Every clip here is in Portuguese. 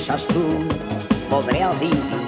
piensas tú podré adivinar.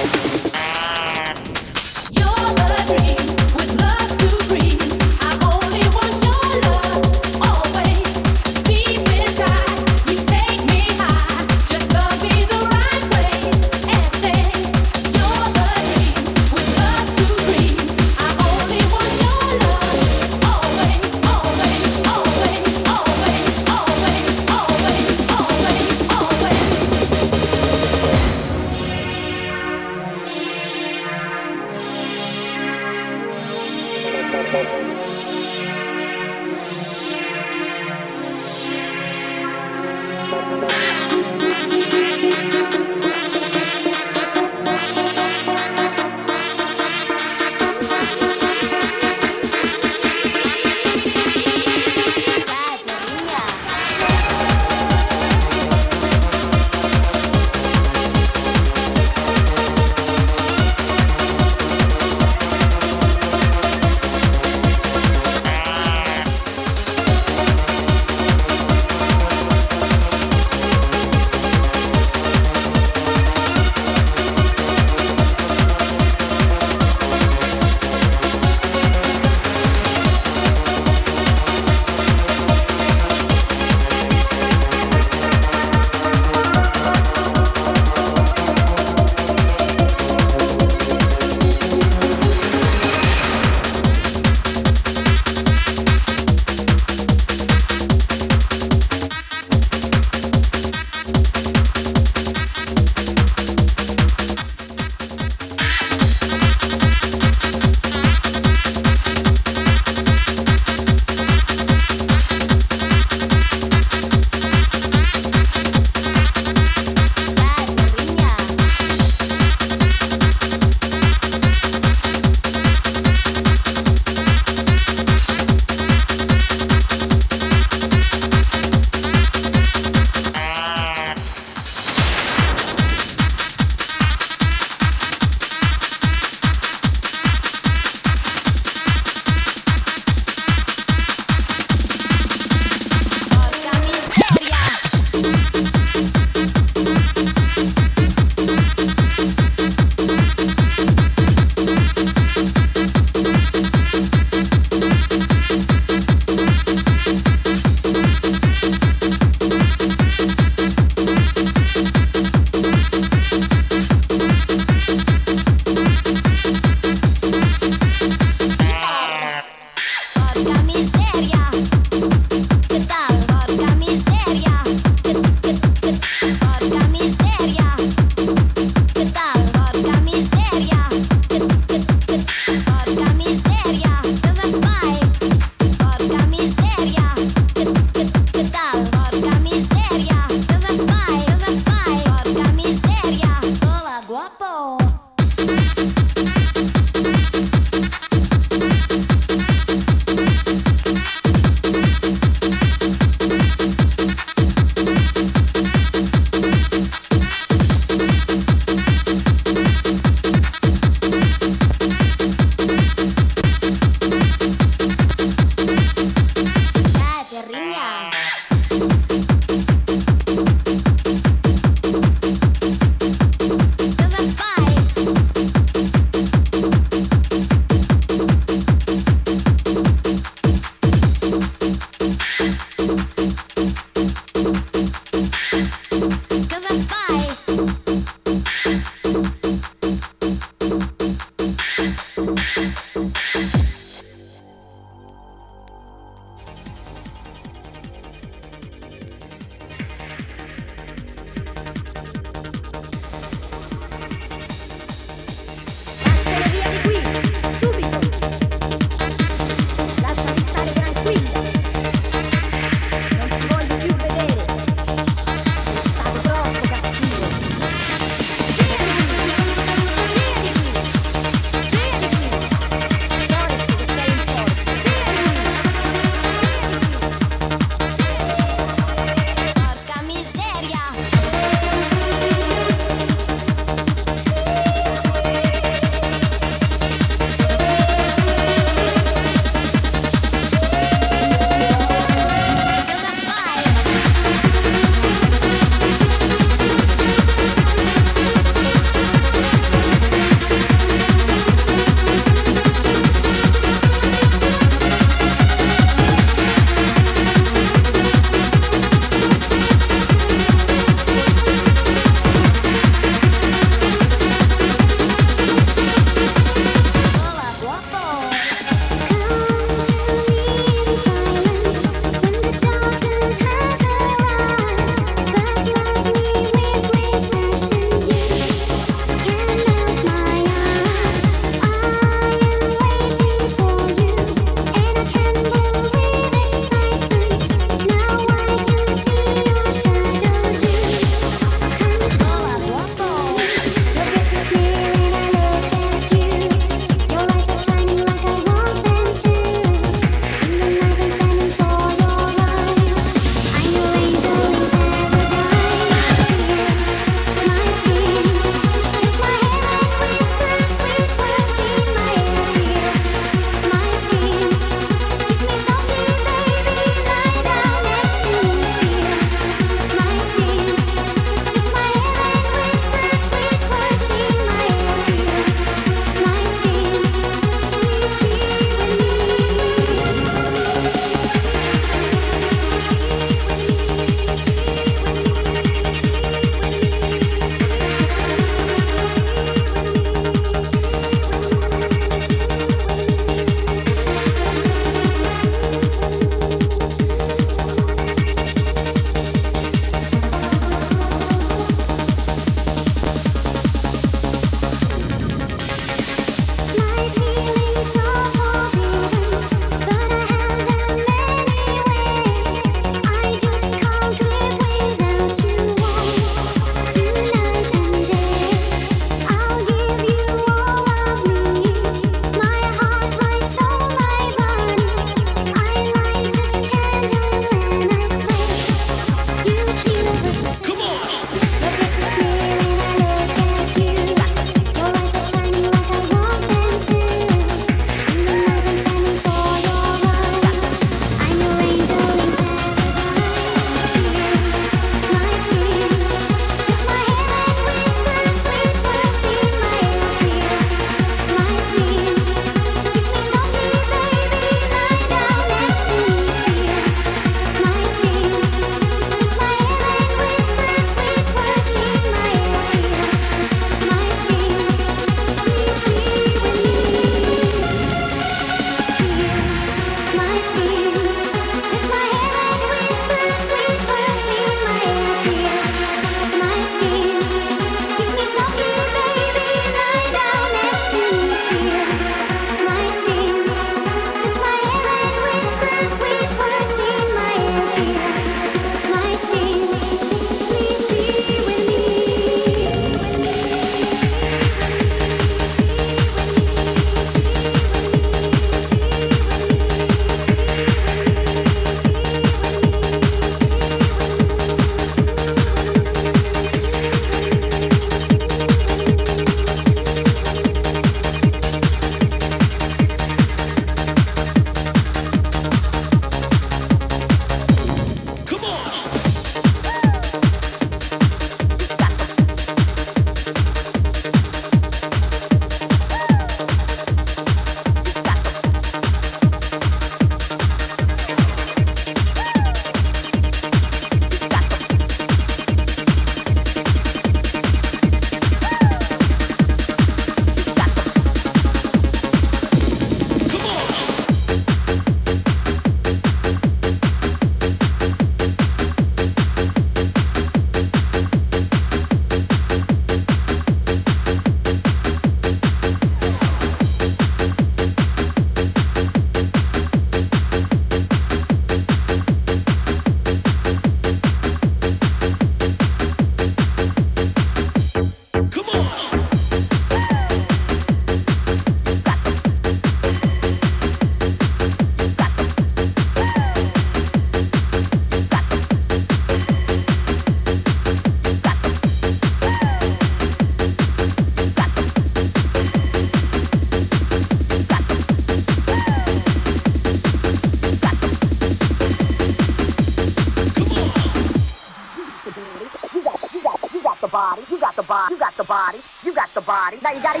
You gotta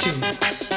Christian.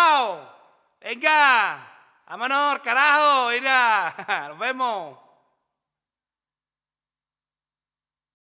wow!